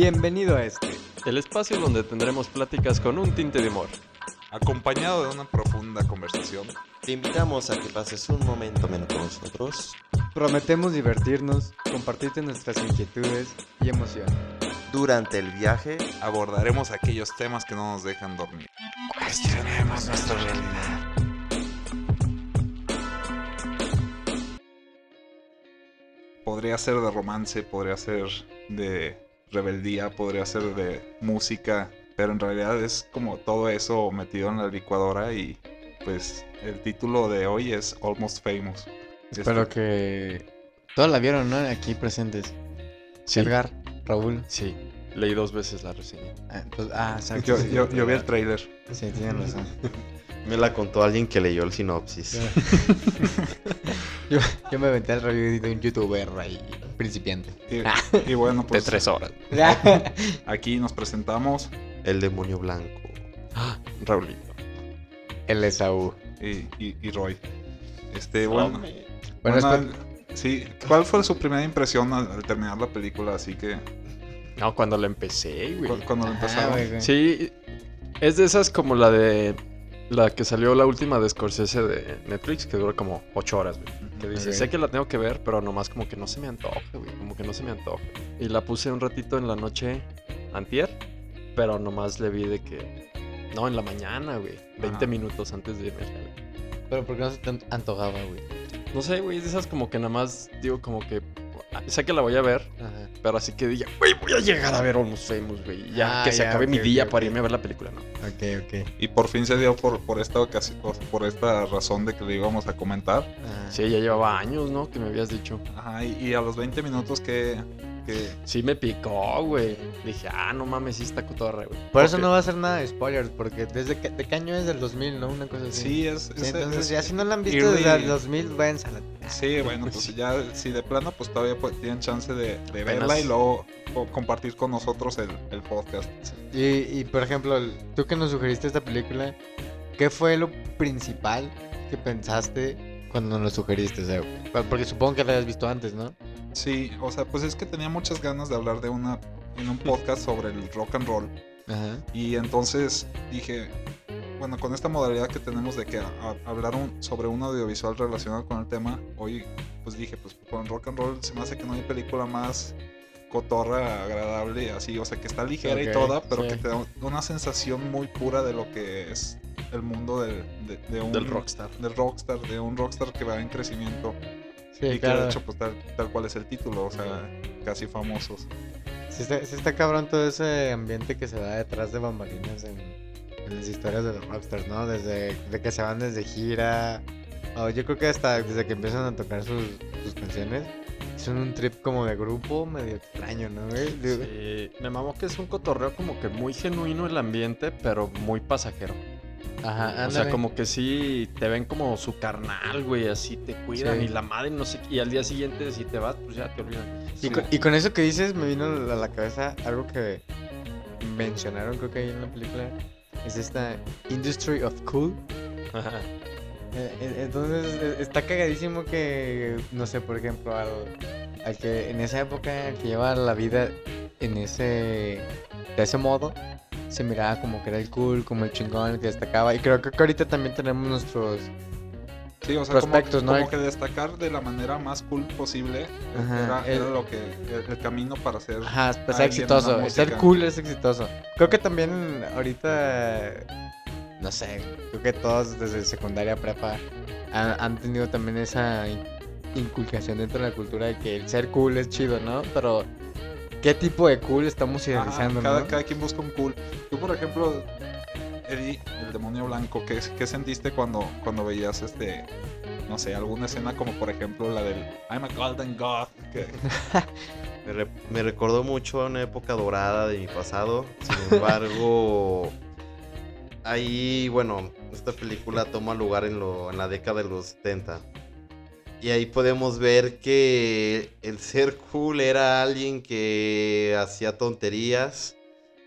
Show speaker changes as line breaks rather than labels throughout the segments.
Bienvenido a este.
El espacio donde tendremos pláticas con un tinte de humor.
Acompañado de una profunda conversación.
Te invitamos a que pases un momento menos con nosotros.
Prometemos divertirnos, compartirte nuestras inquietudes y emociones.
Durante el viaje,
Abordaremos aquellos temas que no nos dejan dormir.
cuestionemos nuestra realidad.
Podría ser de romance, podría ser de rebeldía, podría ser de música, pero en realidad es como todo eso metido en la licuadora y pues el título de hoy es Almost Famous.
Espero
Este-
que todos la vieron, ¿no? Aquí presentes.
Sí.
Edgar, Raúl.
Sí, leí dos veces la reseña.
Ah, pues- ah, exacto.
Yo, yo- yo vi el trailer.
Sí, tienen razón.
Me la contó alguien que leyó el sinopsis.
Yo, yo me aventé el review de un youtuber ahí, principiante.
Y, y bueno, pues
de tres horas.
aquí nos presentamos
El demonio blanco.
Raulito.
el Esaú.
y, y- y Roy. Este, bueno.
Bueno,
sí, ¿cuál fue su primera impresión al, al terminar la película? Así que
No, cuando la empecé, güey.
cu- cuando lo
Ah, güey, güey.
Sí, es de esas como la de. La que salió la última de Scorsese de Netflix, que dura como ocho horas, güey. Que dice, sé que la tengo que ver, pero nomás como que no se me antoja, güey. Como que no se me antoja. Y la puse un ratito en la noche antier, pero nomás le vi de que... No, en la mañana, güey. 20
Ajá.
minutos antes de irme.
Pero ¿por qué no se te antojaba, güey?
No sé, güey, es de esas como que nada más digo como que... Sé que la voy a ver,
Ajá.
pero así que diga, güey, voy a llegar a ver Almost Famous, güey. Ya,
Ah,
que se
ya,
acabe mi día para irme a ver la película, ¿no?
Ok, ok.
Y por fin se dio por, por esta ocasión, por esta razón de que le íbamos a comentar.
Ah,
Sí, ya llevaba años, ¿no? Que me habías dicho.
Ajá, y, y a los 20 minutos que, que
Sí me picó, güey. Dije, ah, no mames, sí está cotorra, güey.
Por eso no va a ser nada de spoilers, porque desde que, ¿de qué año es del 2000, ¿no? Una cosa así.
sí es,
Sí,
es-
entonces
es-
ya si no la han visto
early-
desde el 2000, váyanse a la...
Sí, bueno, pues ya si de plano pues todavía pues, tienen chance de, de verla y luego co- compartir con nosotros el, el podcast.
Y, y, por ejemplo, tú que nos sugeriste esta película, ¿qué fue lo principal que pensaste cuando nos lo sugeriste? O sea, porque supongo que la habías visto antes, ¿no?
Sí, o sea, pues es que tenía muchas ganas de hablar de una en un podcast sobre el rock and roll
Ajá.
y entonces dije, bueno, con esta modalidad que tenemos de que a- a- hablar un- sobre un audiovisual relacionado con el tema, hoy pues dije, pues con rock and roll se me hace que no hay película más cotorra, agradable, así, o sea, que está ligera y toda, pero
sí.
que te da una sensación muy pura de lo que es el mundo del, de, de un
Del rockstar.
del rockstar, de un rockstar que va en crecimiento
Sí,
y que
claro.
de hecho pues tal, tal cual es el título, o sea, casi famosos.
Sí está, sí está cabrón todo ese ambiente que se da detrás de bambalinas en, en las historias de los rockstars, ¿no? Desde de que se van desde gira, o yo creo que hasta desde que empiezan a tocar sus, sus canciones. Son un trip como de grupo medio extraño, ¿no?
Sí, me mamó que es un cotorreo como que muy genuino el ambiente, pero muy pasajero.
Ajá,
O sea,
ándale.
como que sí te ven como su carnal, güey, así te cuidan
Sí.
y la madre no sé y al día siguiente si te vas, pues ya te olvidan.
Y, con, y con eso que dices, me vino a la cabeza algo que mencionaron, creo que ahí en la película. Es esta Industry of Cool.
Ajá.
Eh, eh, Entonces eh, está cagadísimo que, no sé, por ejemplo, al, al que en esa época, al que lleva la vida en ese, de ese modo, se miraba como que era el cool, como el chingón, el que destacaba. Y creo que ahorita también tenemos nuestros...
Sí, o sea, como,
Prospectos, ¿no?
como que destacar de la manera más cool posible
Ajá,
era,
el-
era lo que el, el camino para ser
Ajá, pues
alguien en
exitoso. Ser cool es exitoso. Creo que también ahorita, no sé, creo que todos desde secundaria prepa han, han tenido también esa in- inculcación dentro de la cultura de que el ser cool es chido, ¿no? Pero, ¿qué tipo de cool estamos idealizando,
cada,
no?
cada quien busca un cool. Tú, por ejemplo, Eddie, el demonio blanco, ¿qué, qué sentiste cuando, cuando veías este, no sé, alguna escena como por ejemplo la del I'm a Golden God? Que,
Me, re- me recordó mucho a una época dorada de mi pasado. Sin embargo, ahí, bueno, esta película toma lugar en, lo, en la década de los 70. Y ahí podemos ver que el ser cool era alguien que hacía tonterías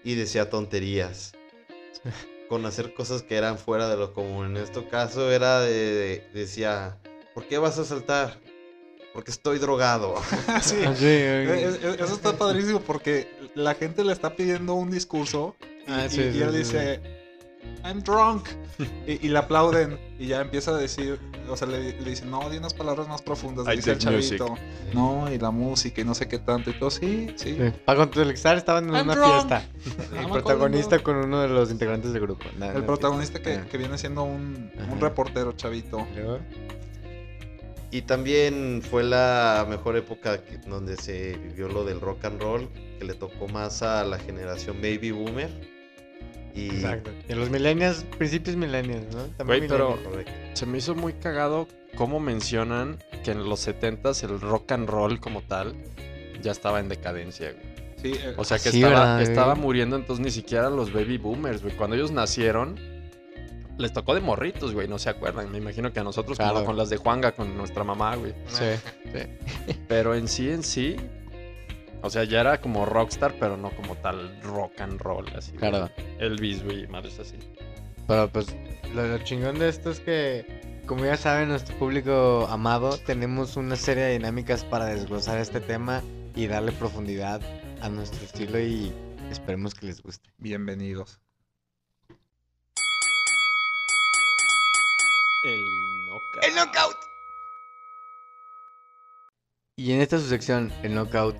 y decía tonterías. Con hacer cosas que eran fuera de lo común. En este caso era de, de- decía, ¿por qué vas a saltar? Porque estoy drogado.
sí,
sí,
Eh,
eh,
eh, Eso está padrísimo porque la gente le está pidiendo un discurso y,
Ah,
y-
sí,
y
sí,
él
sí,
dice, I'm drunk. y, y le aplauden y ya empieza a decir, o sea, le, le dicen, no, di unas palabras más profundas,
I
dice el
music.
chavito. No, y la música y no sé qué tanto. Y todo, sí, sí.
Sí. Para contextualizar, estaban en
I'm
una
drunk.
fiesta. El
I'm
protagonista con uno de los integrantes del grupo.
El protagonista que,
Ah.
que viene siendo un, un reportero, chavito.
¿Y
también fue la mejor época que- donde se vivió lo del rock and roll, que le tocó más a la generación baby boomer. Y
Exacto. Y los millennials, principios millennials, ¿no?
Güey, pero-.
Correcto.
Se me hizo muy cagado cómo mencionan que en los 70s el rock and roll como tal ya estaba en decadencia, güey.
Sí, eh,
O sea, que,
Sí,
estaba, estaba muriendo entonces ni siquiera los baby boomers, güey. Cuando ellos nacieron, les tocó de morritos, güey, no se acuerdan. Me imagino que a nosotros como
Claro.
con las de Juanga, con nuestra mamá, güey.
Sí.
Pero en sí, en sí, o sea, ya era como rockstar, pero no como tal rock and roll, así.
Claro.
Elvis, güey, madres así.
Pero pues lo, lo chingón de esto es que, como ya saben, nuestro público amado, tenemos una serie de dinámicas para desglosar este tema y darle profundidad a nuestro estilo y esperemos que les guste.
bienvenidos.
El knockout.
Y en esta su sección, el knockout,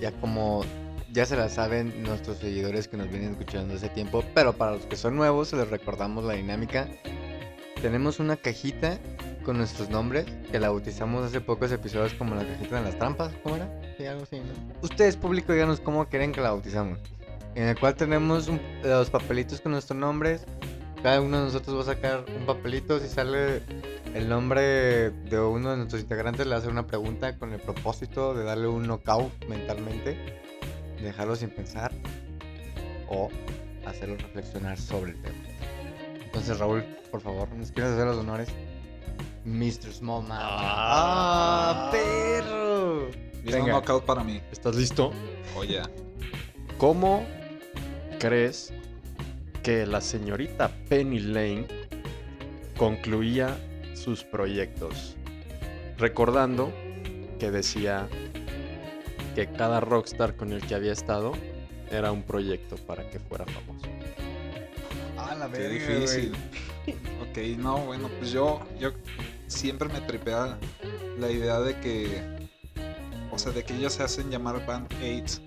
ya, como ya se la saben nuestros seguidores que nos vienen escuchando hace tiempo, pero para los que son nuevos, se les recordamos la dinámica. Tenemos una cajita con nuestros nombres, que la bautizamos hace pocos episodios como la cajita de las trampas, ¿cómo era? Sí, algo así, ¿no? Ustedes, público, díganos cómo quieren que la bautizamos. En el cual tenemos los papelitos con nuestros nombres. Cada uno de nosotros va a sacar un papelito. Si sale el nombre de uno de nuestros integrantes, le hacer una pregunta con el propósito de darle un knockout mentalmente, dejarlo sin pensar o hacerlo reflexionar sobre el tema. Entonces, Raúl, por favor, ¿nos quieres hacer los honores? Mr. Small Man.
Ah.
¡Ah, perro! Venga.
knockout para mí.
¿Estás listo?
Oye,
¿Cómo crees que la señorita Penny Lane concluía sus proyectos? Recordando que decía que cada rockstar con el que había estado era un proyecto para que fuera famoso.
Ah, la
qué
verga,
difícil. ok, no, bueno, pues yo, yo siempre me tripea la idea de que, o sea, de que ellos se hacen llamar Band Aids,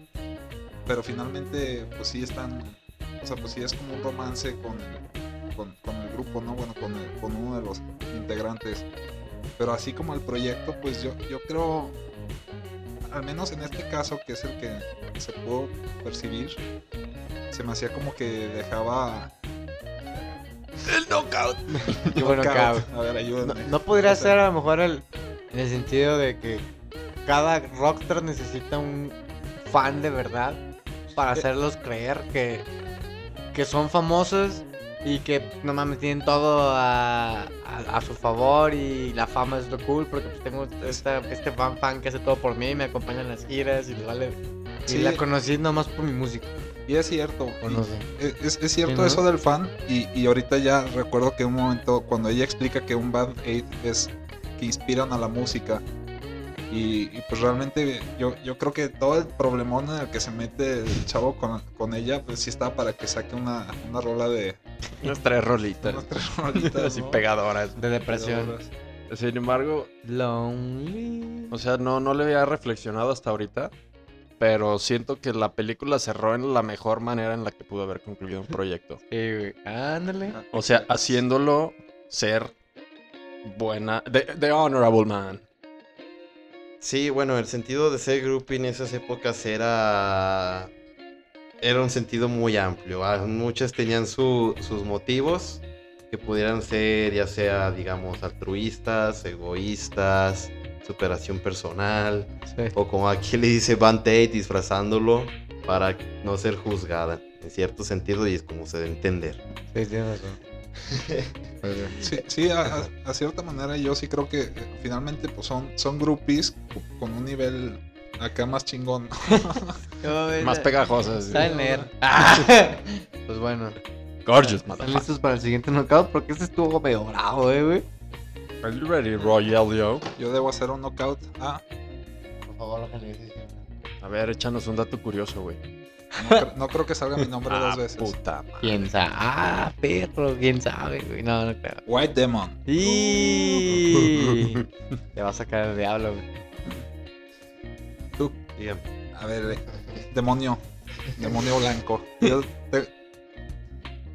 pero finalmente, pues sí están, o sea, pues sí es como un romance con con, con grupo, ¿no? Bueno, con, el- con uno de los integrantes. Pero así como el proyecto, pues yo, yo creo, al menos en este caso, que es el que se pudo percibir, se me hacía como que dejaba
¡El knockout!
Qué bueno
Knockout.
knockout.
A ver,
No,
ayúdenme.
no podría ser a lo mejor el, en el sentido de que cada rockstar necesita un fan de verdad para
Eh.
hacerlos creer que, que son famosos y que no mames tienen todo a, a- a su favor y la fama es lo cool porque pues tengo esta, este fan fan que hace todo por mí, me acompaña en las giras y le vale.
Sí.
Y la conocí nomás por mi música,
Y es cierto.
o no sé.
Es, es- es cierto
Sí, ¿no?
eso del fan y, y ahorita ya recuerdo que un momento cuando ella explica que un band aid es que inspiran a la música y, y pues realmente yo, yo creo que todo el problemón en el que se mete el chavo con, con ella pues sí está para que saque una, una rola de
Unas tres rolitas.
unas tres rolitas,
Así
¿no?
pegadoras.
De depresión.
Pegadoras.
Sin embargo,
Lonely.
O sea, no, no le había reflexionado hasta ahorita. Pero siento que la película cerró en la mejor manera en la que pudo haber concluido un proyecto.
Güey. Ándale.
O sea, haciéndolo ser buena. The, the Honorable Man.
Sí, bueno, el sentido de ser groupie en esas épocas era. Era un sentido muy amplio. Muchas tenían su- sus motivos que pudieran ser, ya sea, digamos, altruistas, egoístas, superación personal,
Sí.
o como aquí le dice Van Tate, disfrazándolo para no ser juzgada, en cierto sentido, y es como se debe entender.
Sí, tienes razón.
Sí, sí a, a- a cierta manera yo sí creo que eh, finalmente pues son, son groupies con un nivel acá más chingón.
Más pegajosas.
Saben leer. pues bueno.
Gorgeous,
¿Están listos para el siguiente knockout? Porque este estuvo medio bravo, eh, güey.
Are you ready, Royal Yo?
Yo debo hacer un knockout a
Por favor, sí.
A ver, échanos un dato curioso, güey.
No, cre- no creo que salga mi nombre
Ah,
dos veces.
puta madre.
¿Quién sabe? Ah, perro, quién sabe, güey. No, no creo.
White Demon.
Y te va a sacar el diablo, güey.
A ver, eh, demonio. Demonio blanco. Yo te,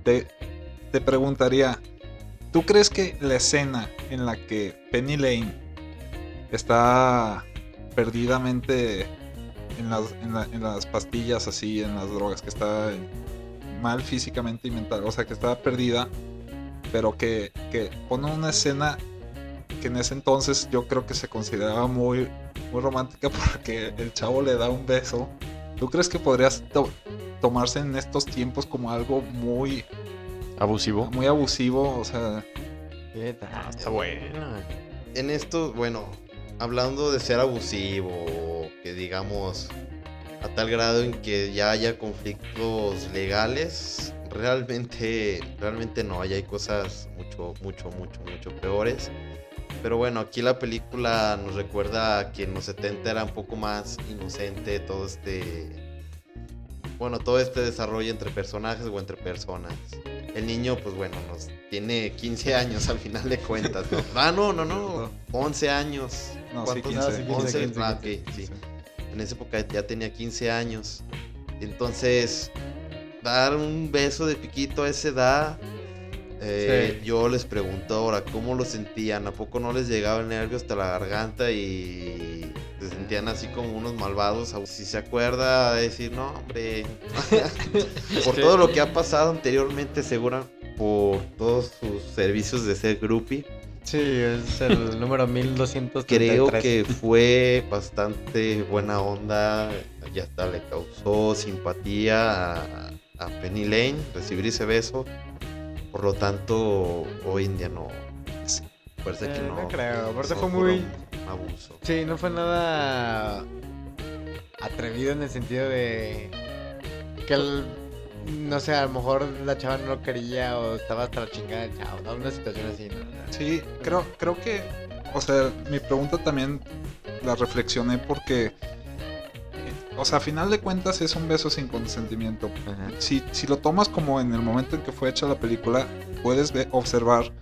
te, te preguntaría, ¿tú crees que la escena en la que Penny Lane está perdidamente en las, en la- en las pastillas así, en las drogas, que está mal físicamente y mental, o sea, que está perdida, pero que, que pone una escena que en ese entonces yo creo que se consideraba muy, muy romántica porque el chavo le da un beso. ¿Tú crees que podrías to- tomarse en estos tiempos como algo muy,
Abusivo.
muy abusivo? O sea,
¿Qué tal?
Ah, está buena.
En esto, bueno, hablando de ser abusivo, que digamos a tal grado en que ya haya conflictos legales, realmente, realmente no, ya hay cosas mucho, mucho, mucho, mucho peores. Pero bueno, aquí la película nos recuerda que en los 70 era un poco más inocente todo este, bueno, todo este desarrollo entre personajes o entre personas. El niño, pues bueno, nos tiene 15 años al final de cuentas, ¿no? Ah, no, no, no, 11 años.
No, sí,
¿Cuántos?
15,
No, sí, 15,
11,
15,
ah, ok, sí. En esa época ya tenía 15 años. Entonces, dar un beso de piquito a esa edad, eh,
Sí.
yo les pregunto ahora, ¿cómo lo sentían? ¿A poco no les llegaba el nervio hasta la garganta y se sentían así como unos malvados? Si se acuerda, decir, no, hombre, por todo lo que ha pasado anteriormente, segura, por todos sus servicios de ser groupie,
Sí, es el número 1233.
creo que fue bastante buena onda. Ya hasta le causó simpatía a, a Penny Lane recibir ese beso. Por lo tanto, hoy en día no. Parece que
Eh,
no.
no creo, aparte fue muy-
un abuso.
Sí, no fue nada atrevido en el sentido de que el, no sé, a lo mejor la chava no lo quería o estaba hasta la chingada del chavo, ¿no? Una situación así, ¿no?
Sí, creo, creo que, o sea, mi pregunta también la reflexioné porque, o sea, a final de cuentas es un beso sin consentimiento.
Ajá.
Si, si lo tomas como en el momento en que fue hecha la película, puedes observar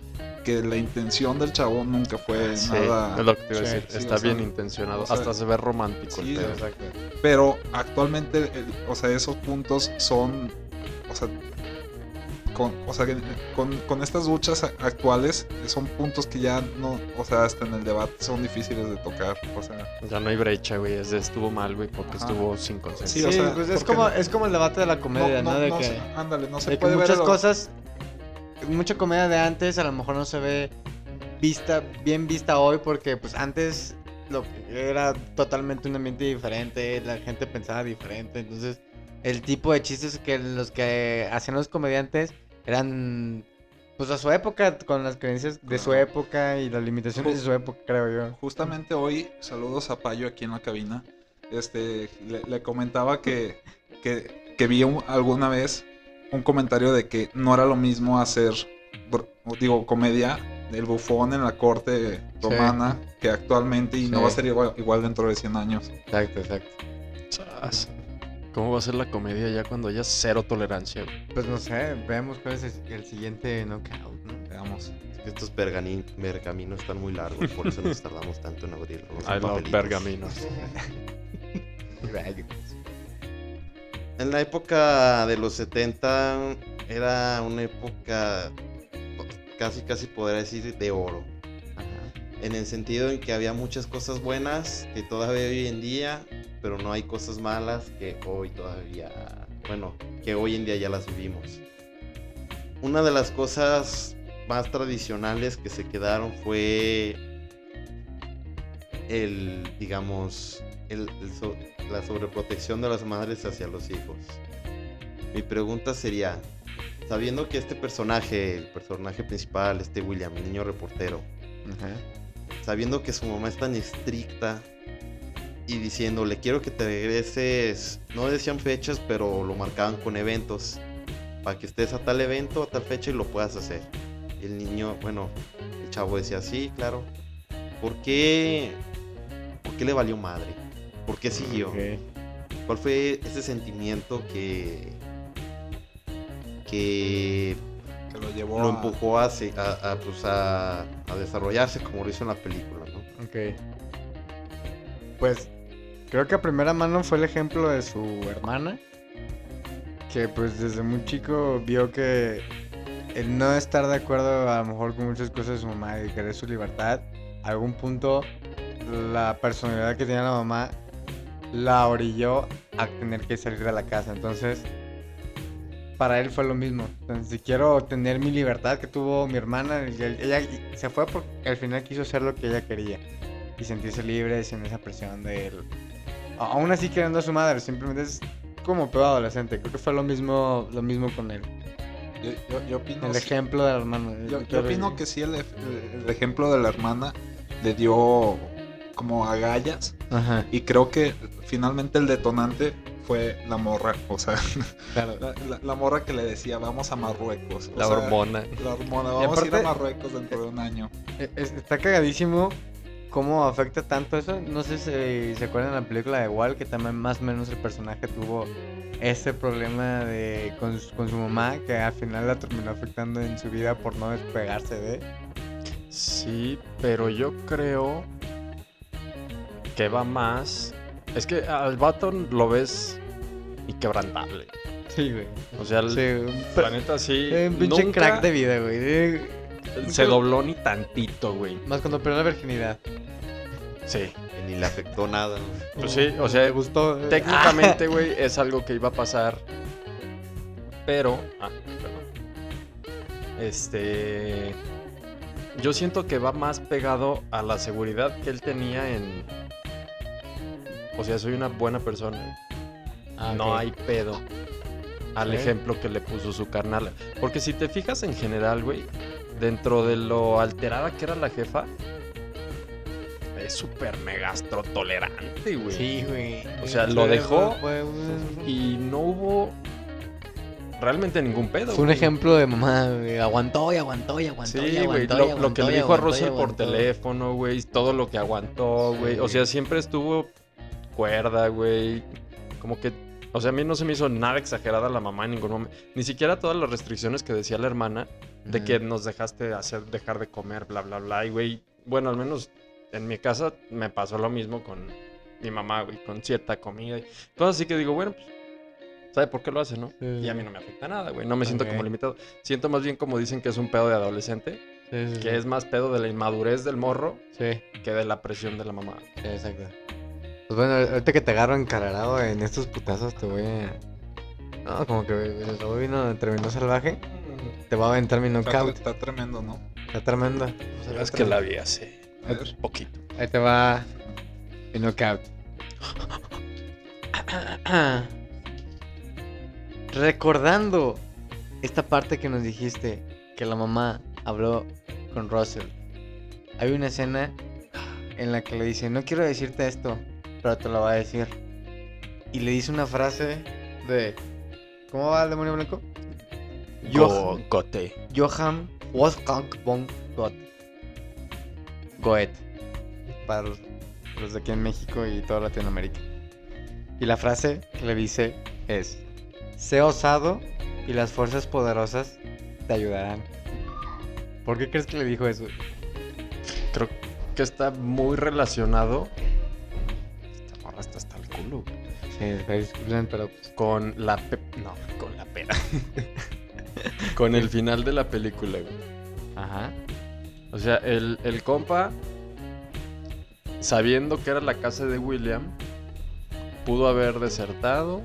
que la intención del chavo nunca fue
Sí,
nada...
es lo que te iba a
Sí,
decir.
sí,
Está
o sea,
bien intencionado.
o sea,
Hasta se ve romántico
sí,
el.
Pero actualmente, el- o sea, esos puntos son, o sea, con, o sea, que con, con estas luchas actuales son puntos que ya no, o sea, hasta en el debate son difíciles de tocar, o sea,
Ya no hay brecha, güey. Es de estuvo mal, güey, porque
Ajá.
estuvo sin consenso.
Sí, o sea,
pues es como,
no-
es como el debate de la comedia, ¿no? de que,
se- ándale, no se
de que
puede ver
muchas
lo-
cosas, mucha comedia de antes a lo mejor no se ve vista, bien vista hoy porque pues antes lo que era totalmente un ambiente diferente, la gente pensaba diferente, entonces el tipo de chistes que los que hacían los comediantes eran pues a su época, con las creencias de su época y las limitaciones de su época, creo yo.
Justamente hoy, saludos a Payo aquí en la cabina. Este, le, le comentaba que, que, que vi un- alguna vez un comentario de que no era lo mismo hacer, digo, comedia del bufón en la corte romana que actualmente y no va a ser igual, igual dentro de 100 años.
Exacto, exacto.
¿Cómo va a ser la comedia ya cuando haya cero tolerancia, güey?
Pues no sé, veamos cuál es el, el siguiente knockout, ¿no?
Veamos.
Es que estos pergaminos están muy largos, por eso nos tardamos tanto en abrirlos.
Love
papelitos.
pergaminos.
En la época de los 70 era una época casi casi podría decir de oro. En el sentido en que había muchas cosas buenas que todavía hoy en día, pero no hay cosas malas que hoy todavía, bueno, que hoy en día ya las vivimos. Una de las cosas más tradicionales que se quedaron fue el, digamos, el- el so- la sobreprotección de las madres hacia los hijos. Mi pregunta sería, sabiendo que este personaje, el personaje principal, este William, el niño reportero, sabiendo que su mamá es tan estricta y diciéndole, quiero que te regreses, no decían fechas, pero lo marcaban con eventos, para que estés a tal evento, a tal fecha y lo puedas hacer. Y el niño, bueno, el chavo decía, sí, claro. ¿Por qué, ¿Por qué le valió madre? ¿Por qué siguió? ¿Cuál fue ese sentimiento que que
Que lo llevó
lo
a-
empujó a, se- a, a, pues, a- a desarrollarse como lo hizo en la película, ¿no?
Ok. Pues creo que a primera mano fue el ejemplo de su hermana. Que pues desde muy chico vio que el no estar de acuerdo a lo mejor con muchas cosas de su mamá y querer su libertad, a algún punto la personalidad que tenía la mamá la orilló a tener que salir de la casa. Entonces, para él fue lo mismo. Entonces, si quiero tener mi libertad que tuvo mi hermana, ella se fue porque al final quiso hacer lo que ella quería y sentirse libre sin esa presión de él. Aún así queriendo a su madre, simplemente es como pedo adolescente. Creo que fue lo mismo, lo mismo con él.
Yo, yo- yo opino,
El
sí-
ejemplo del hermano.
yo, yo opino que sí, el, ef- el- el ejemplo de la hermana le dio como agallas.
Ajá,
Y creo que finalmente el detonante fue la morra. O sea,
claro.
la, la- la morra que le decía, vamos a Marruecos. O
La
sea,
hormona.
La hormona, vamos a ir a Marruecos dentro de un año.
E- es- Está cagadísimo cómo afecta tanto eso. No sé si se acuerdan de la película de Wall, que también más o menos el personaje tuvo ese problema de con, su- con su mamá, que al final la terminó afectando en su vida por no despegarse de.
Sí, pero yo creo que va más. Es que al vato lo ves inquebrantable.
Sí, güey.
O sea, el
Sí,
planeta sí.
un pinche
nunca
crack de vida, güey. Eh,
se dobló ni tantito, güey.
Más cuando perdió la virginidad.
Sí.
Que ni le afectó nada. ¿no?
Pues sí, o sea,
Me gustó. eh.
Técnicamente, güey, es algo que iba a pasar. Pero. Ah, perdón. Este. Yo siento que va más pegado a la seguridad que él tenía en. O sea, soy una buena persona.
Ah,
No hay pedo. Al ejemplo que le puso su carnal. Porque si te fijas en general, güey, dentro de lo alterada que era la jefa, es súper megastro tolerante, güey.
Sí, güey.
O sea,
Sí,
lo dejó
Fue,
Y no hubo realmente ningún pedo.
fue un
güey.
ejemplo de mamá, güey. Aguantó y aguantó y aguantó. y
Sí, güey.
aguantó, y
Lo, que le
y
dijo a
y
Russell por teléfono, güey. Todo lo que aguantó, güey. O sea, siempre estuvo cuerda, güey. Como que. O sea, a mí no se me hizo nada exagerada la mamá en ningún momento. Ni siquiera todas las restricciones que decía la hermana de que nos dejaste hacer, dejar de comer, bla, bla, bla. Y, güey, bueno, al menos en mi casa me pasó lo mismo con mi mamá, güey, con cierta comida. y Cosas así que digo, bueno, pues, ¿sabe por qué lo hace, no?
Sí,
Y a mí no me afecta nada, güey. No me siento como limitado. Siento más bien como dicen que es un pedo de adolescente,
Sí, sí,
que es más pedo de la inmadurez del morro
Sí,
que de la presión de la mamá.
exacto. Pues bueno, ahorita que te agarro encararado en estos putazos, te voy a. No, como que el robot vino, terminó salvaje. Te voy a aventar mi knockout.
está tremendo, ¿no?
Está tremendo.
Es que la vi hace
ver.
poquito.
Ahí te va mi knockout. Recordando esta parte que nos dijiste que la mamá habló con Russell. Hay una escena en la que le dice, no quiero decirte esto, pero te lo voy a decir. Y le dice una frase de... ¿Cómo va el demonio blanco?
Gote.
Johann Wolfgang von Goethe. Goethe. Para los, los de aquí en México y toda Latinoamérica. Y la frase que le dice es: Sé osado y las fuerzas poderosas te ayudarán. ¿Por qué crees que le dijo eso?
Creo que está muy relacionado.
Pero
Con la pe- No, con la pera. con el final de la película, güey.
Ajá.
O sea, el, el compa, sabiendo que era la casa de William, pudo haber desertado.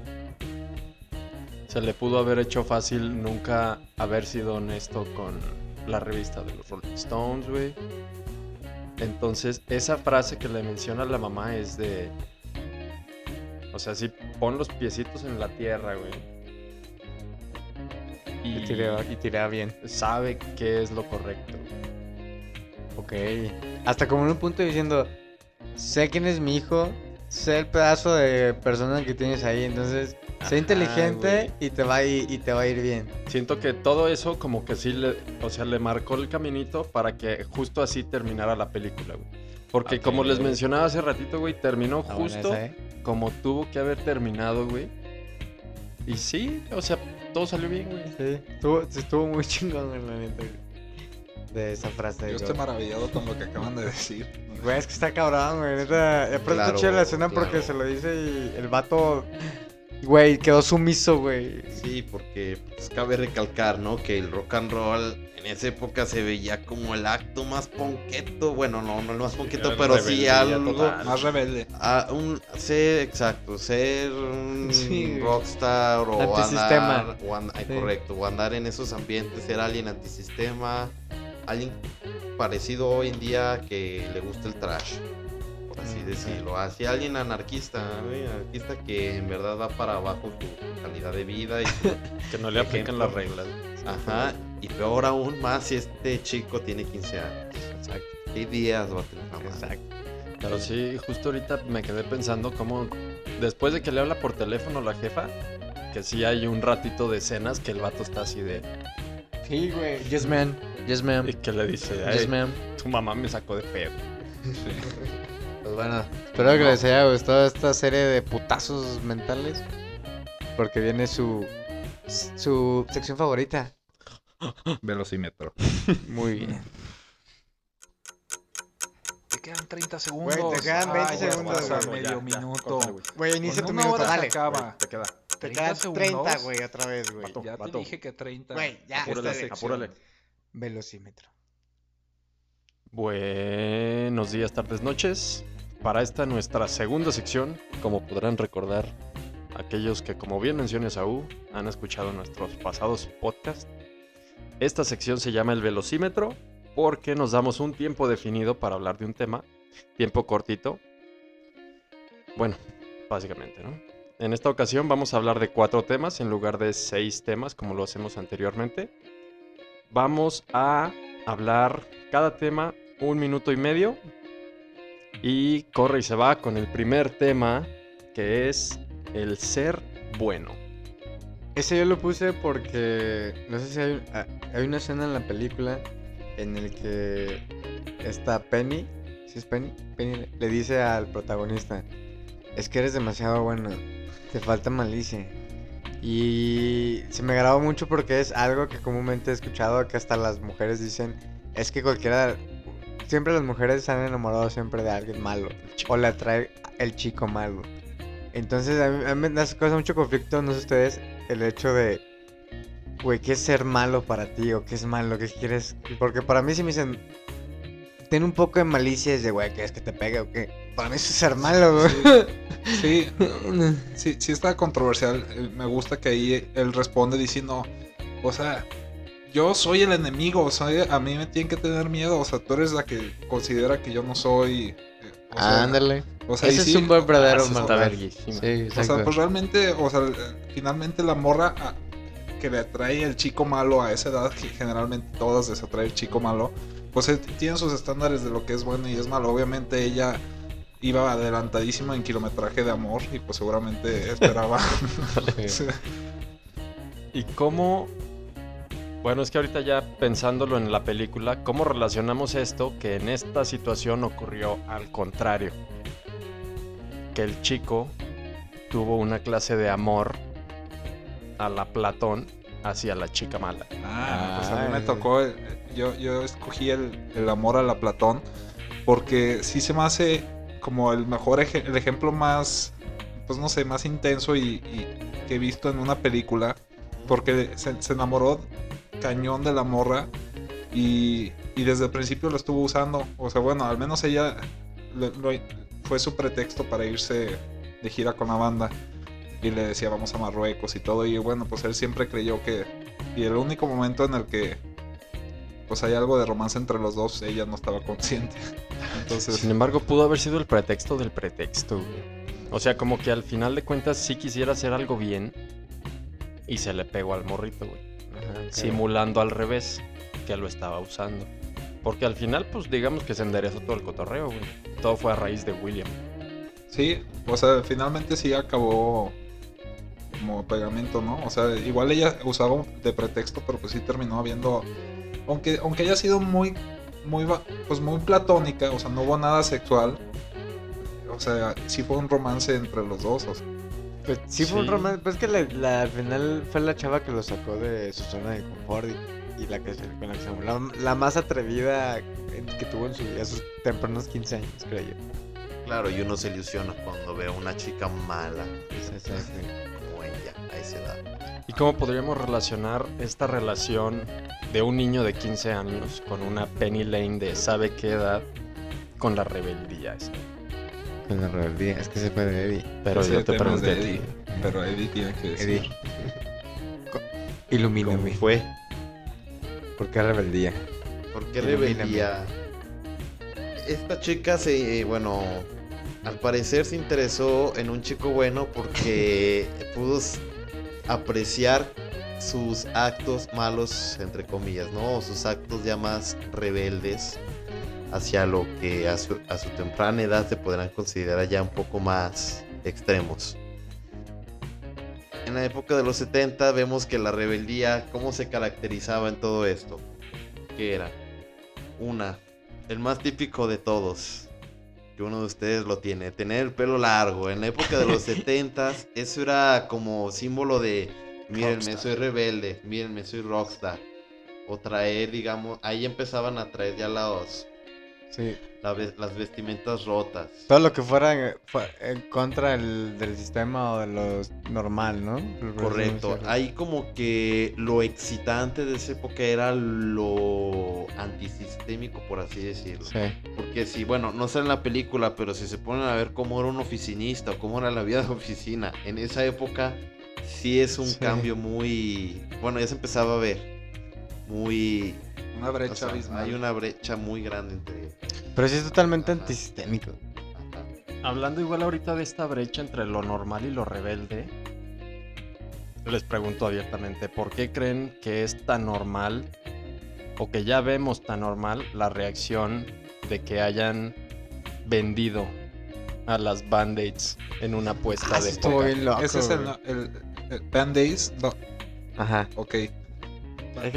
Se le pudo haber hecho fácil nunca haber sido honesto con la revista de los Rolling Stones, güey. Entonces, esa frase que le menciona la mamá es de... O sea, sí, pon los piecitos en la tierra, güey.
Y y tiré bien.
sabe qué es lo correcto.
Ok. Hasta como en un punto diciendo: Sé quién es mi hijo. Sé el pedazo de persona que tienes ahí. Entonces,
Ajá,
sé inteligente y te, va a ir, y te va a ir bien.
Siento que todo eso como que sí le, o sea, le marcó el caminito para que justo así terminara la película, güey. Porque como les mencionaba hace ratito, güey, terminó justo
esa, ¿eh?
como tuvo que haber terminado, güey. Y sí, o sea, todo salió bien, güey.
Sí, estuvo, muy chingón, güey, la neta. De esa frase.
Yo estoy maravillado con lo que acaban de decir.
Güey, es que está cabrón, güey. Neta, aparte
Claro,
la escena porque se lo dice y el vato. Güey, quedó sumiso, güey.
Sí, porque pues, cabe recalcar, ¿no? Que el rock and roll en esa época se veía como el acto más ponqueto. Bueno, no, no el más ponqueto, pero sí algo.
total.
Más rebelde.
a un, ser, exacto, ser un
Sí.
rockstar o
Antisistema.
andar, o and- ay,
Sí.
correcto, o andar en esos ambientes, ser alguien antisistema, alguien parecido hoy en día que le gusta el trash, por así
Mm,
decirlo. Así alguien anarquista, ¿eh? anarquista que en verdad va para abajo su calidad de vida y su
Que no le aplican las reglas.
Ajá, y peor aún más si este chico tiene 15 años.
Exacto.
¿Qué días va a tener la madre?
Exacto.
Pero sí, justo ahorita me quedé pensando cómo después de que le habla por teléfono la jefa, que sí hay un ratito de escenas que el vato está así de...
Sí, güey.
Yes, ma'am. Yes, ma'am.
Y que le dice,
Yes,
"Ay,
ma'am.
tu mamá me sacó de pedo.
Pues bueno, espero que les haya gustado esta serie de putazos mentales. Porque viene su. su sección favorita.
Velocímetro.
Muy bien.
Te quedan 30 segundos.
Güey, te quedan 20
Ah, ya
segundos, güey.
medio minuto.
córtale, güey.
Inicia tu minuto, dale.
acaba.
Te queda.
Te
30
quedan 30,
segundos.
güey, otra vez, güey.
Ya te dije que 30.
Güey, ya,
apúrale.
Velocímetro.
Buenos días, tardes, noches. Para esta nuestra segunda sección, como podrán recordar aquellos que, como bien menciona Saúl, han escuchado nuestros pasados podcasts, esta sección se llama el velocímetro porque nos damos un tiempo definido para hablar de un tema, tiempo cortito. Bueno, básicamente, ¿no? En esta ocasión vamos a hablar de cuatro temas en lugar de seis temas como lo hacemos anteriormente. Vamos a hablar cada tema un minuto y medio. Y corre y se va con el primer tema que es el ser bueno.
Ese yo lo puse porque. No sé si hay, ah, hay una escena en la película en el que esta Penny. ¿Sí es Penny? Penny le dice al protagonista: Es que eres demasiado bueno. Te falta malicia. Y se me grabó mucho porque es algo que comúnmente he escuchado que hasta las mujeres dicen: Es que cualquiera. Siempre las mujeres se han enamorado siempre de alguien malo. O le atrae el chico malo. Entonces a mí, a mí me causa mucho conflicto, no sé ustedes, el hecho de, güey, ¿qué es ser malo para ti? ¿O qué es malo? ¿Qué quieres? Porque para mí si me dicen, ten un poco de malicia, es de, güey, ¿quieres que te pegue o qué? Para mí es ser malo, güey.
Sí, sí, sí está controversial. Eh, Me gusta que ahí él responde diciendo, o sea, yo soy el enemigo, o sea, a mí me tienen que tener miedo, o sea, tú eres la que considera que yo no soy... eh, o sea,
Ándale.
o sea, y
Ese
sí,
es un verdadero
ah, sí,
mataverguísimo. Sí,
O sea, pues realmente, o sea, finalmente la morra ah, que le atrae el chico malo a esa edad, que generalmente todas les atrae el chico malo, pues él tiene sus estándares de lo que es bueno y es malo. Obviamente ella iba adelantadísima en kilometraje de amor y pues seguramente esperaba.
¿Y cómo... Bueno, es que ahorita ya pensándolo en la película, ¿cómo relacionamos esto que en esta situación ocurrió al contrario? Que el chico tuvo una clase de amor a la Platón hacia la chica mala.
Ah, pues a mí me tocó, el- yo, yo escogí el, el amor a la Platón porque sí se me hace como el mejor, eje- el ejemplo más, pues no sé, más intenso y, y que he visto en una película porque se, se enamoró cañón de la morra y, y desde el principio lo estuvo usando, o sea, bueno, al menos ella fue su pretexto para irse de gira con la banda y le decía vamos a Marruecos y todo y bueno pues él siempre creyó que y el único momento en el que pues hay algo de romance entre los dos ella no estaba consciente entonces
Sin embargo, pudo haber sido el pretexto del pretexto. O sea, como que al final de cuentas sí quisiera hacer algo bien y se le pegó al morrito, güey. Simulando al revés que lo estaba usando. Porque al final, pues digamos que se enderezó todo el cotorreo, güey. Todo fue a raíz de William.
sí o sea finalmente sí acabó como pegamento no o sea igual ella usaba de pretexto pero pues sí terminó habiendo aunque aunque haya sido muy muy, pues muy platónica, o sea, no hubo nada sexual. O sea, sí fue un romance entre los dos. o sea,
Pues sí fue un romance, pues que la, la- al final fue la chava que lo sacó de su zona de confort y, y la que se, con la que se amó. La, la más atrevida que tuvo en su vida, a sus tempranos 15 años, creo yo.
Claro, y uno se ilusiona cuando ve a una chica mala
Exacto.
como ella a esa edad.
¿Y cómo podríamos relacionar esta relación de un niño de 15 años con una Penny Lane de sabe qué edad con la rebeldía? esa?
Con la rebeldía, es que se fue de Eddie.
Pero yo te pregunté
de
a ti.
Eddie, Pero Eddie tiene que decir.
Eddie. Ilumíname.
¿Cómo fue?
¿Por qué rebeldía?
¿Por qué
Ilumíname.
rebeldía? Esta chica se, bueno, al parecer se interesó en un chico bueno porque pudo apreciar sus actos malos, entre comillas, ¿no? O sus actos ya más rebeldes hacia lo que a su, a su temprana edad se podrán considerar ya un poco más extremos. En la época de los 70 vemos que la rebeldía, ¿cómo se caracterizaba en todo esto? ¿Qué era? Una, el más típico de todos, que uno de ustedes lo tiene, tener el pelo largo. En la época de los 70 eso era como símbolo de, mírenme, soy rebelde, mírenme, soy rockstar. O traer, digamos, ahí empezaban a traer ya los,
Sí.
la las vestimentas rotas.
Todo lo que fuera en, contra del, del sistema o de lo normal, ¿no?
Correcto. Ahí como que lo excitante de esa época era lo antisistémico, por así decirlo.
Sí.
Porque si, bueno, no sale en la película, pero si se ponen a ver cómo era un oficinista o cómo era la vida de oficina en esa época, sí es un
Sí.
cambio muy... Bueno, ya se empezaba a ver. Muy...
Una brecha
o sea,
abismal.
hay una brecha muy grande entre...
Pero sí es totalmente
Ajá.
antisistémico.
Ajá.
Hablando igual ahorita de esta brecha entre lo normal y lo rebelde, les pregunto abiertamente, ¿por qué creen que es tan normal o que ya vemos tan normal la reacción de que hayan vendido a las band-aids en una apuesta de
estuvo
poker?
bien loco.
Ese es el, el, el Band-Aids. No,
Ajá.
ok.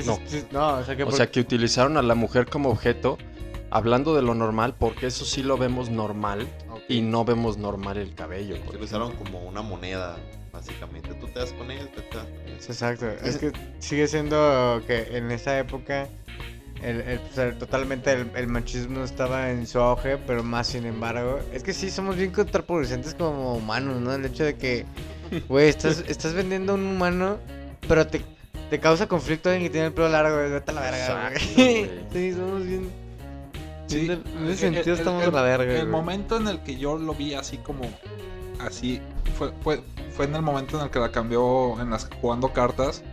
No.
no, o sea que.
O
por-
sea, que utilizaron a la mujer como objeto, hablando de lo normal, porque eso sí lo vemos normal y no vemos normal el cabello.
Lo usaron como una moneda, básicamente. Tú te das con él, te das con él.
Sí, Exacto. Es que sigue siendo que en esa época el, el- o sea, totalmente el, el machismo estaba en su auge, pero más sin embargo, es que sí somos bien contraproducentes como humanos, ¿no? El hecho de que, güey, estás, estás vendiendo a un humano, pero te, te causa conflicto alguien que tiene el pelo largo, güey, vete a la verga,
Exacto,
güey.
güey.
Sí, somos bien...
Sí,
en ese
el-
sentido
el-
estamos
el-
a la verga,
El
güey.
momento en el que yo lo vi así como así fue, fue, fue en el momento en el que la cambió en las jugando cartas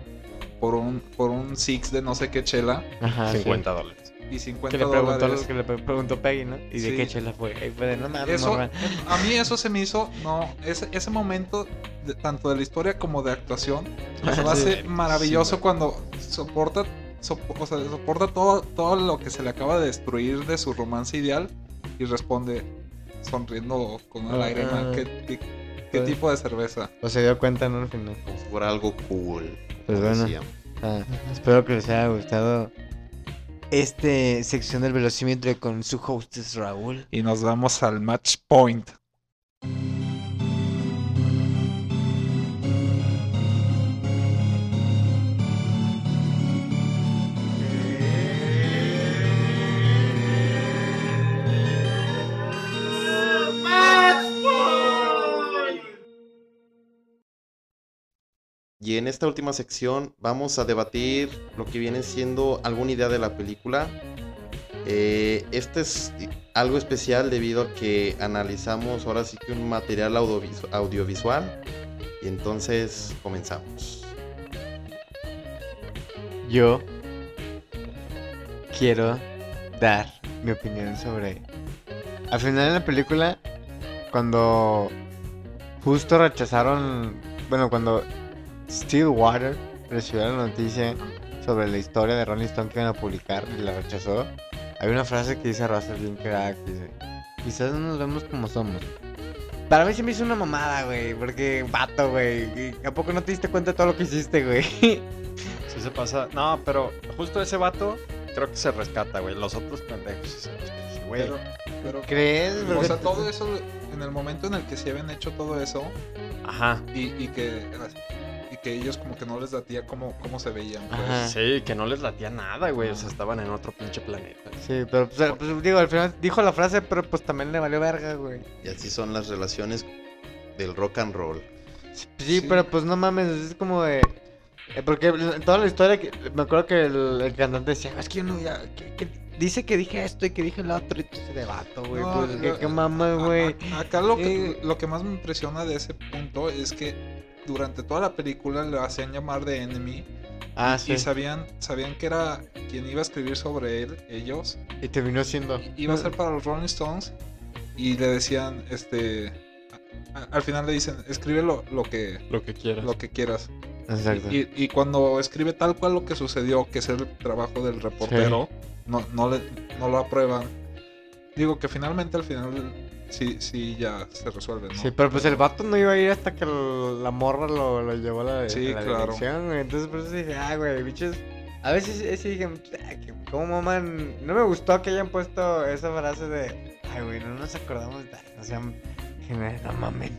por un por un six de no sé qué chela
Ajá, sí.
50 dólares.
Y 50
Que le preguntó,
dólares.
que le pre- preguntó Peggy, ¿no? ¿Y de
Sí.
qué chela fue? Ahí fue de, no mames,
Eso,
morra".
a mí eso se me hizo, no, ese, ese momento, de- tanto de la historia como de actuación, se me hace maravilloso
Sí,
cuando soporta, sopo- o sea, soporta todo, todo lo que se le acaba de destruir de su romance ideal y responde sonriendo con una
Ah,
lágrima.
ah.
¿Qué, qué- qué
Pues-
tipo de cerveza?
O se dio cuenta, ¿no? Al final.
Fuera algo cool.
Pues bueno. Ah, espero que les haya gustado este sección del velocímetro con su hostess Raúl.
Y nos vamos al match point.
Y en esta última sección vamos a debatir lo que viene siendo alguna idea de la película. Eh, este es algo especial debido a que analizamos ahora sí que un material audiovisu- audiovisual. Y entonces comenzamos.
Yo quiero dar mi opinión sobre. Al final de la película, cuando justo rechazaron. Bueno, cuando Stillwater recibió la noticia sobre la historia de Rolling Stone que iban a publicar y la rechazó, hay una frase que dice Russell bien crack, dice, quizás no nos vemos como somos. Para mí se me hizo una mamada, güey, porque vato, güey. ¿A poco no te diste cuenta de todo lo que hiciste, güey?
Sí se pasa. No, pero justo ese vato creo que se rescata, güey. Los otros pendejos, sí son los que dicen, güey.
Pero, pero,
¿Crees?
o sea, todo eso, en el momento en el que se habían hecho todo eso,
Ajá.
y, y que que ellos como que no les latía cómo, cómo se veían. Pues.
Sí, que no les latía nada, güey. O sea, estaban en otro pinche planeta.
Sí, pero pues, pues, digo, al final dijo la frase, pero pues también le valió verga, güey.
Y así son las relaciones del rock and roll.
Sí,
Sí.
pero pues no mames, es como de... eh, porque en toda la historia, que, me acuerdo que el, el cantante decía, es que yo no, ya, que, que dice que dije esto y que dije lo otro y tú se debato, güey.
No,
pues, qué mamas,
a-
güey.
Acá lo que,
Eh.
lo que más me impresiona de ese punto es que durante toda la película le hacían llamar de enemy
Ah,
y
sí.
sabían, sabían que era quien iba a escribir sobre él, ellos.
Y terminó siendo...
Iba a ser para los Rolling Stones y le decían, este, a- al final le dicen, escribe lo, lo que,
Lo que quieras.
lo que quieras.
Exacto.
Y, y cuando escribe tal cual lo que sucedió, que es el trabajo del reportero, no, no, le, no lo aprueban. Digo que finalmente al final sí, sí ya se resuelve, ¿no?
Sí, pero pues el vato no iba a ir hasta que el- la morra lo, lo llevó a la,
Sí,
a la
claro.
dirección, güey. Entonces por eso dije, ah, güey, bichos. A veces sí- dije, ah, que ¿cómo maman? No me gustó que hayan puesto esa frase de, ay, güey, no nos acordamos de no sean, no mamen.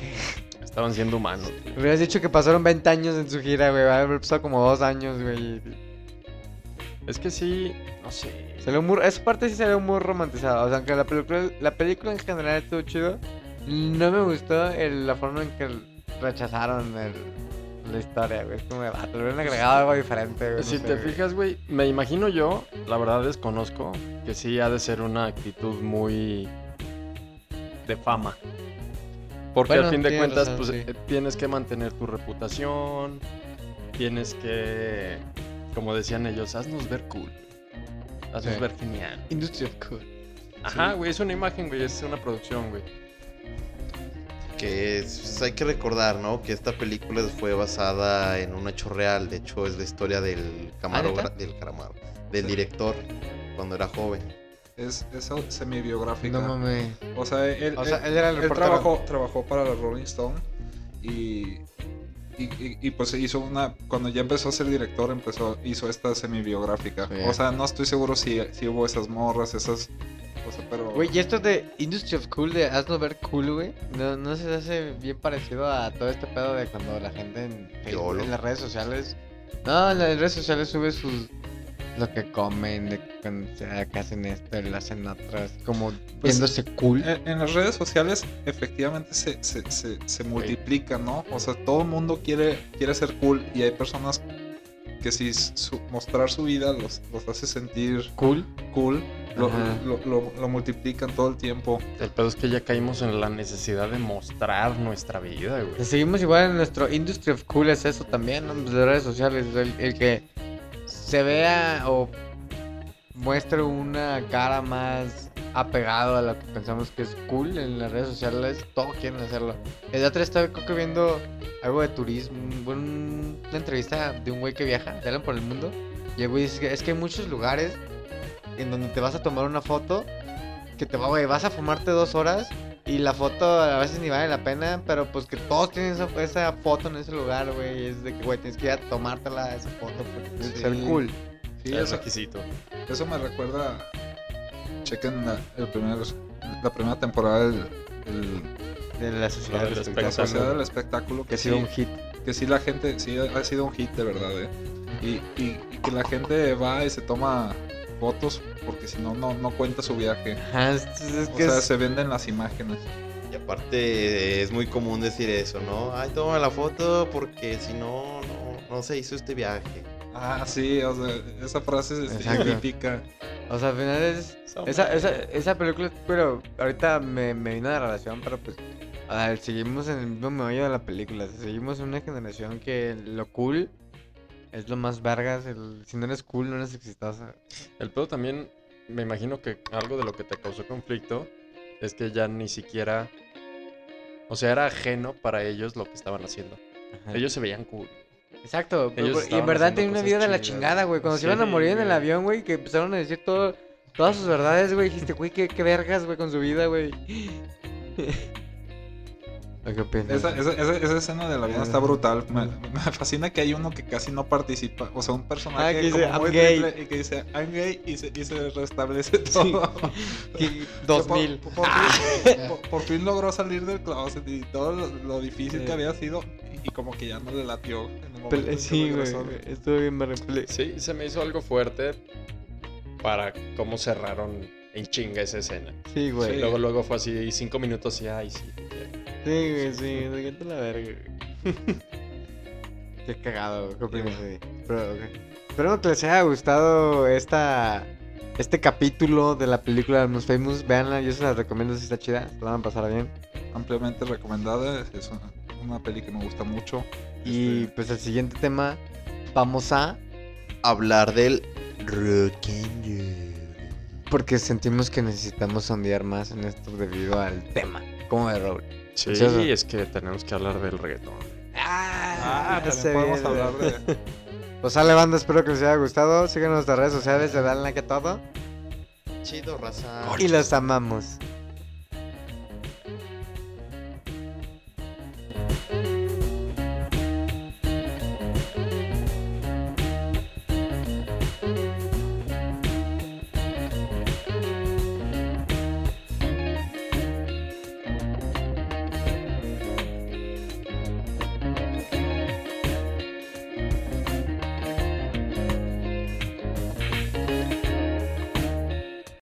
Estaban siendo humanos.
Hubieras dicho que pasaron 20 años en su gira, güey. Va a haber pasado como dos años, güey.
Es que sí, no sé.
Salió muy, esa parte sí salió muy romantizada. O sea, aunque la película, la película en general estuvo chido, no me gustó el- la forma en que rechazaron el- la historia, güey. Es como ah, te hubieran agregado algo diferente, güey. no
Si
sé,
te
güey.
fijas, güey, me imagino yo, la verdad desconozco, que sí ha de ser una actitud muy de fama. Porque
Bueno,
al fin de cuentas,
razón,
pues
sí.
eh, tienes que mantener tu reputación, tienes que, como decían ellos, haznos ver cool, haznos
Sí.
ver genial.
Industry of Cool.
Ajá, güey, es una imagen, güey, es una producción, güey.
Que es- hay que recordar, ¿no? Que esta película fue basada en un hecho real. De hecho, es la historia del camarógrafo,
¿neta?
del camarón, del
Sí.
director cuando era joven.
Es, es semi-biográfica.
No mames.
o sea, él,
O sea,
él-
él era el
él trabajó, trabajó para la Rolling Stone y, y, y- y, pues hizo una. Cuando ya empezó a ser director, empezó, hizo esta semi-biográfica.
Sí.
O sea, no estoy seguro si, si hubo esas morras, esas. O sea, pero.
Güey, y esto de Industry of Cool, de haznos ver cool, güey. No, no se hace bien parecido a todo este pedo de cuando la gente en, Facebook,
Yolo.
en las redes sociales. No, en las redes sociales sube sus. Lo que comen, de que, cuando se- que hacen esto, y lo hacen otras. Como
Pues,
viéndose cool.
En, en las redes sociales efectivamente se, se, se, se multiplica, ¿no? O sea, todo el mundo quiere, quiere ser cool y hay personas que si su- mostrar su vida los, los hace sentir
cool.
cool, lo, lo, lo- lo multiplican todo el tiempo.
El pedo es que ya caímos en la necesidad de mostrar nuestra vida, güey.
Seguimos igual en nuestro Industry of Cool, es eso también, ¿no? Pues, de redes sociales. El, el que se vea o muestre una cara más apegado a lo que pensamos que es cool en las redes sociales, todos quieren hacerlo. El otro estaba creo viendo algo de turismo, un- un- una entrevista de un güey que viaja, te por el mundo, y el güey dice que es que hay muchos lugares en donde te vas a tomar una foto, que te va, vas a fumarte dos horas y la foto a veces ni vale la pena, pero pues que todos tienen esa, esa foto en ese lugar, güey. Es de que, güey, tienes que ir a tomártela esa foto ser
Sí.
cool.
Sí,
es
eso,
requisito.
eso me recuerda. Chequen la, el primer, la primera temporada del,
De la sociedad
del espectáculo.
Sociedad del Espectáculo.
Que
Que
ha sido
sí,
un hit.
que sí la gente, sí ha sido un hit de verdad, ¿eh? Y, y- y que la gente va y se toma fotos porque si no, no, no cuenta su viaje.
Ajá, es, es
O
que
sea,
es-
se venden las imágenes.
Y aparte es muy común decir eso, ¿no? Ay, toma la foto porque si no, no, no se hizo este viaje.
Ah, sí, o sea, esa frase es típica.
O sea, al final es. Esa, esa, esa película, pero ahorita me, me vino de relación, pero pues. a ver, seguimos en el mismo meollo de la película. Seguimos en una generación que lo cool es lo más vergas. El, si no eres cool, no eres exitosa.
El pedo también, me imagino que algo de lo que te causó conflicto es que ya ni siquiera. O sea, era ajeno para ellos lo que estaban haciendo.
Ajá.
Ellos se veían cool.
Exacto,
Ellos
y en verdad tenían una vida de la chingada, güey. Cuando se iban a morir en el avión, güey, que empezaron a decir todo, todas sus verdades, güey. Dijiste, güey, qué, qué vergas, güey, con su vida, güey. ¿O ¿Qué opinas?
Esa, esa, esa, esa escena del avión está brutal. Me, me fascina que hay uno que casi no participa. O sea, un
Ah,
personaje
que dice,
como muy
"I'm gay".
y que dice I'm gay y se, y se restablece todo. Por-
2000.
Por, por fin, por- por fin logró salir del closet y todo lo, lo difícil
Sí.
que había sido. Y como que ya no le latió. En el momento
Sí, güey.
regresó.
Estuvo bien
Sí, se me hizo algo fuerte para cómo cerraron en chinga esa escena.
Sí, güey.
Sí.
Luego, luego fue así, cinco minutos y ay, sí. ya.
Sí, güey, sí. Déjate la verga. Qué cagado, güey. ¿Qué opinas, güey? Pero, ok. Espero que les haya gustado esta, este capítulo de la película de Most Famous. Veanla, yo se la recomiendo si está chida. Se la van a pasar bien.
Ampliamente recomendada. Es una, una peli que me gusta mucho.
Y
Este,
pues el siguiente tema, vamos a.
Hablar del rock and roll.
Porque sentimos que necesitamos ondear más en esto debido al tema. ¿Cómo de Raúl?
Sí, es que tenemos que hablar del reggaetón.
Ah, también
se
podemos
viene.
hablar de.
Pues sale banda, espero que les haya gustado. Síganos en nuestras redes sociales, de dan like a todo.
Chido, raza.
Y los amamos.